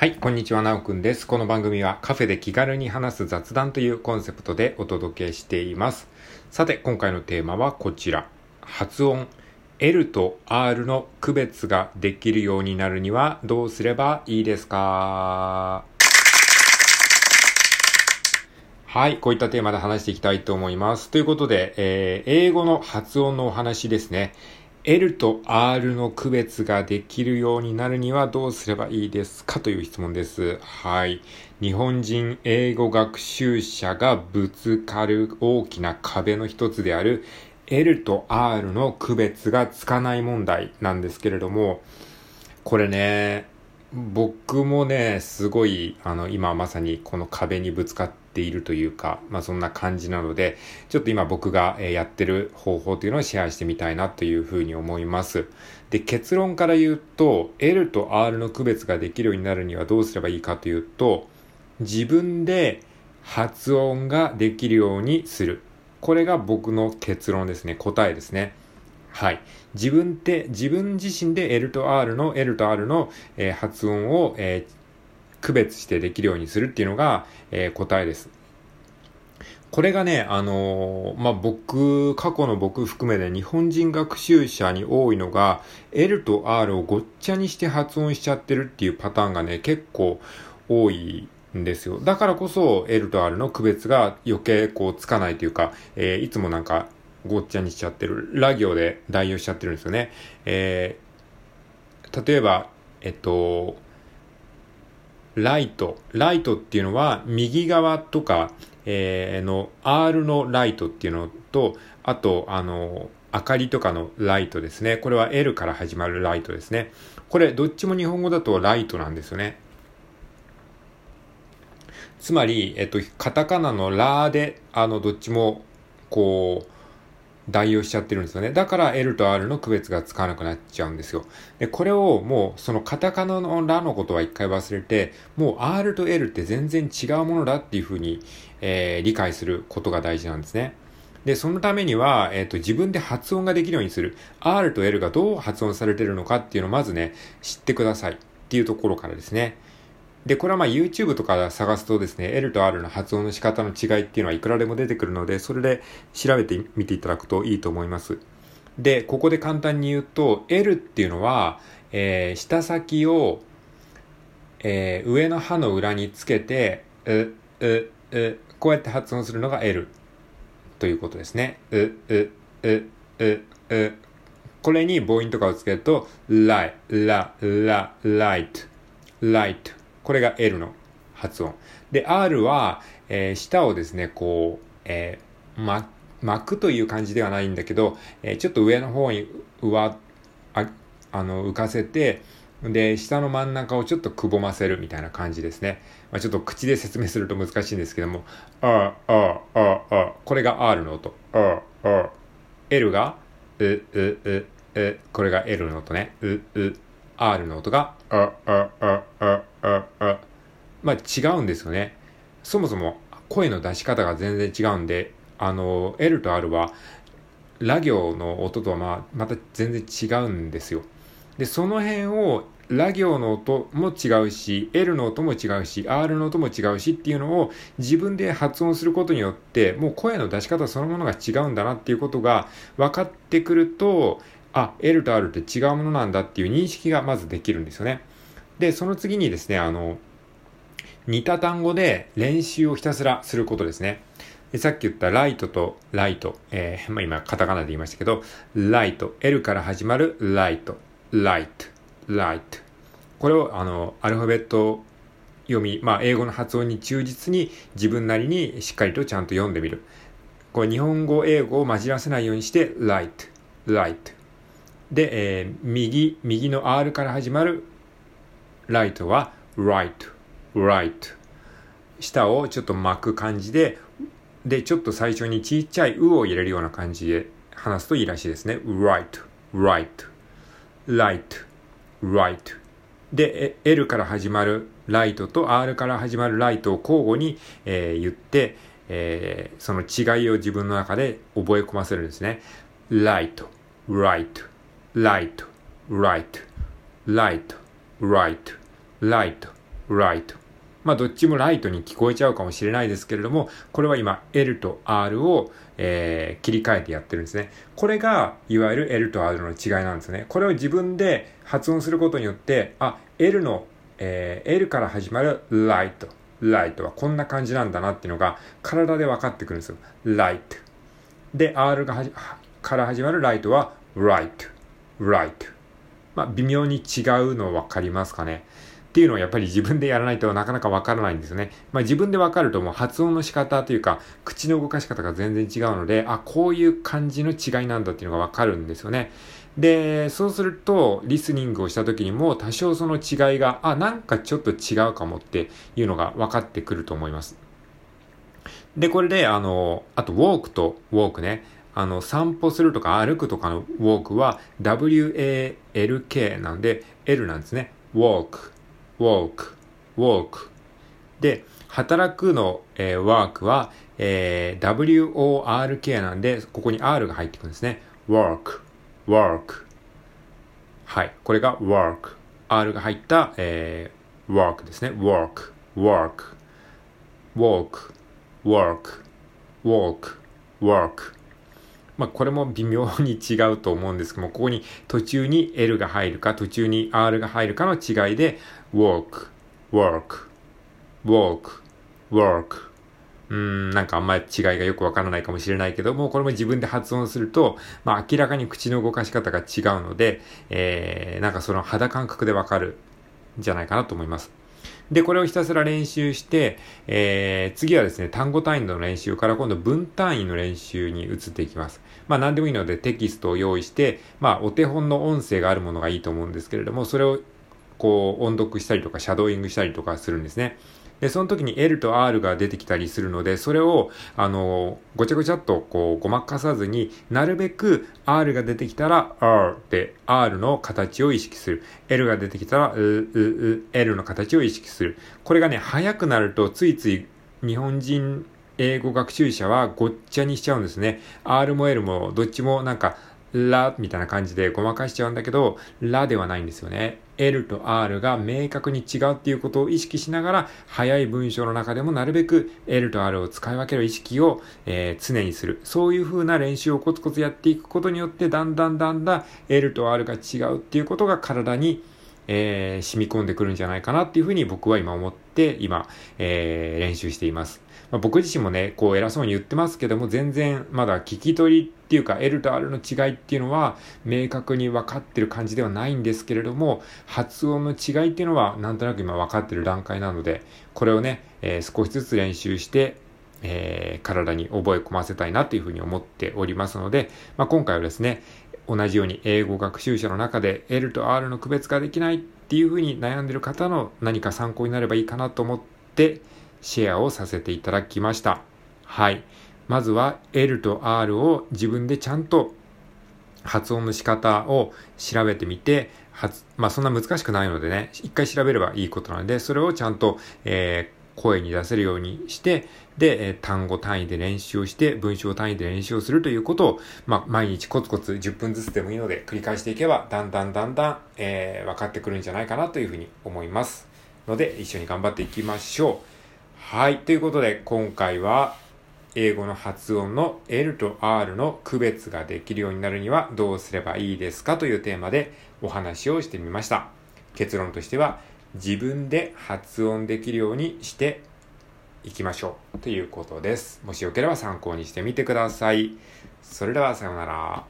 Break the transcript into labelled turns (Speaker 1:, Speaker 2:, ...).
Speaker 1: はい、こんにちは、なおくんです。この番組はカフェで気軽に話す雑談というコンセプトでお届けしています。さて、今回のテーマはこちら。発音。L と R の区別ができるようになるにはどうすればいいですか？はい、こういったテーマで話していきたいと思います。ということで、えー、英語の発音のお話ですね。L と R の区別ができるようになるにはどうすればいいですかという質問です。はい。日本人英語学習者がぶつかる大きな壁の一つである L と R の区別がつかない問題なんですけれども、これね、僕もね、すごい、あの、今まさにこの壁にぶつかっているというか、まあそんな感じなので、ちょっと今僕がやってる方法というのをシェアしてみたいなというふうに思います。で、結論から言うと、L と R の区別ができるようになるにはどうすればいいかというと、自分で発音ができるようにする。これが僕の結論ですね。答えですね。はい。自分って、自分自身で L と R の、L と R の、えー、発音を、えー、区別してできるようにするっていうのが、えー、答えです。これがね、あのまあ、僕、過去の僕含めて日本人学習者に多いのが、L と R をごっちゃにして発音しちゃってるっていうパターンがね、結構多いんですよ。だからこそ L と R の区別が余計こうつかないというか、えー、いつもなんかごっちゃにしちゃってる。ラ行で代用しちゃってるんですよね。えー、例えば、えっと、ライト。ライトっていうのは、右側とか、えー、の、R のライトっていうのと、あと、あの、明かりとかのライトですね。これは L から始まるライトですね。これ、どっちも日本語だとライトなんですよね。つまり、えっと、カタカナのラで、あの、どっちも、こう、代用しちゃってるんですよね。だから L と R の区別がつかなくなっちゃうんですよ。で、これをもうそのカタカナのラのことは一回忘れて、もう R と L って全然違うものだっていうふうに、えー、理解することが大事なんですね。で、そのためには、えっ、ー、と、自分で発音ができるようにする。R と L がどう発音されてるのかっていうのをまずね、知ってくださいっていうところからですね。で、これはまあ YouTube とか探すとですね、L と R の発音の仕方の違いっていうのはいくらでも出てくるので、それで調べてみていただくといいと思います。で、ここで簡単に言うと、L っていうのは、えー、舌先を、えー、上の歯の裏につけて、う、う、う、こうやって発音するのが L ということですね。う、う、う、う、う。これに母音とかをつけると、ライ、ラ、ラ、ライト、ライト。これが L の発音。で、R は、えー、舌をですね、こう、えー、ま、巻くという感じではないんだけど、えー、ちょっと上の方に上、ああの、浮かせて、で、下の真ん中をちょっとくぼませるみたいな感じですね。まあ、ちょっと口で説明すると難しいんですけども、あ、あ、あ、あ、これが R の音。あ、あ、L が、う、う、う、う、これが L の音ね。う、う、R の音が、あ、あ、あ、あ、あ、あ、まあ違うんですよね。そもそも声の出し方が全然違うんで、あの、L と R は、ラ行の音とはまあ、また全然違うんですよ。で、その辺を、ラ行の音も違うし、L の音も違うし、R の音も違うしっていうのを自分で発音することによって、もう声の出し方そのものが違うんだなっていうことが分かってくると、あ、L と R って違うものなんだっていう認識がまずできるんですよね。で、その次にですね、あの、似た単語で練習をひたすらすることですね。でさっき言ったライトとライト、えー、まあ、今カタカナで言いましたけど、ライト、L から始まるライト、ライト、ライト。これをあの、アルファベット読み、まあ、英語の発音に忠実に自分なりにしっかりとちゃんと読んでみる。これ日本語、英語を混じらせないようにして、ライト、ライト。で、えー、右、右の R から始まるライトは right, right。下をちょっと巻く感じで、で、ちょっと最初にちっちゃい「う」を入れるような感じで話すといいらしいですね。right, right, light, right。で、L から始まるライトと R から始まるライトを交互に、えー、言って、えー、その違いを自分の中で覚え込ませるんですね。light, right, light, right, light, right, light, right。まあ、どっちもライトに聞こえちゃうかもしれないですけれども、これは今 L と R を、えー、切り替えてやってるんですね。これが、いわゆる L と R の違いなんですね。これを自分で発音することによって、あ、L の、えー、L から始まる light。light はこんな感じなんだなっていうのが体で分かってくるんですよ。light。で、R がはじから始まるライトは right。right。まあ、微妙に違うの分かりますかね。っていうのをやっぱり自分でやらないとなかなかわからないんですよね。まあ自分でわかるともう発音の仕方というか、口の動かし方が全然違うので、あ、こういう感じの違いなんだっていうのがわかるんですよね。で、そうすると、リスニングをした時にも多少その違いが、あ、なんかちょっと違うかもっていうのが分かってくると思います。で、これで、あの、あと、ウォークとウォークね。あの、散歩するとか歩くとかのウォークは WALK なんで L なんですね。walk walk, walk で、働くの、えー、work は、えー、work なんで、ここに r が入ってくるんですね。work, work はい。これが work。r が入った、えー、work ですね。work, work, walk, work, walk, work まあ、これも微妙に違うと思うんですけども、ここに途中に L が入るか、途中に R が入るかの違いで、walk, work, walk, work うん、なんかあんまり違いがよくわからないかもしれないけども、これも自分で発音すると、まあ明らかに口の動かし方が違うので、えー、なんかその肌感覚でわかるんじゃないかなと思います。で、これをひたすら練習して、えー、次はですね、単語単位の練習から今度文単位の練習に移っていきます。まあ何でもいいのでテキストを用意して、まあお手本の音声があるものがいいと思うんですけれども、それをこう音読したりとかシャドーイングしたりとかするんですね。で、その時に L と R が出てきたりするので、それを、あの、ごちゃごちゃっとこう、ごまかさずになるべく R が出てきたら R で R の形を意識する。L が出てきたら、L の形を意識する。これがね、早くなるとついつい日本人英語学習者はごっちゃにしちゃうんですね。R も L もどっちもなんか、ラみたいな感じでごまかしちゃうんだけど、ラではないんですよね。L と R が明確に違うっていうことを意識しながら、早い文章の中でもなるべく L と R を使い分ける意識を、えー、常にする。そういう風な練習をコツコツやっていくことによって、だんだんだんだん L と R が違うっていうことが体に、えー、染み込んでくるんじゃないかなっていうふうに僕は今思って今、えー、練習しています。まあ、僕自身もね、こう偉そうに言ってますけども、全然まだ聞き取りっていうか L と R の違いっていうのは明確に分かってる感じではないんですけれども、発音の違いっていうのはなんとなく今分かってる段階なので、これをね、えー、少しずつ練習して、えー、体に覚え込ませたいなというふうに思っておりますので、まあ、今回はですね、同じように英語学習者の中で L と R の区別ができないっていうふうに悩んでる方の何か参考になればいいかなと思ってシェアをさせていただきました。はい。まずは L と R を自分でちゃんと発音の仕方を調べてみて、まあそんな難しくないのでね、一回調べればいいことなので、それをちゃんと、えー、声に出せるようにして、で、単語単位で練習をして、文章単位で練習をするということを、まあ、毎日コツコツ10分ずつでもいいので繰り返していけば、だんだんだんだん、えー、分かってくるんじゃないかなというふうに思います。ので、一緒に頑張っていきましょう。はい。ということで、今回は、英語の発音の L と R の区別ができるようになるにはどうすればいいですかというテーマでお話をしてみました。結論としては、自分で発音できるようにしていきましょうということです。もしよければ参考にしてみてください。それではさようなら。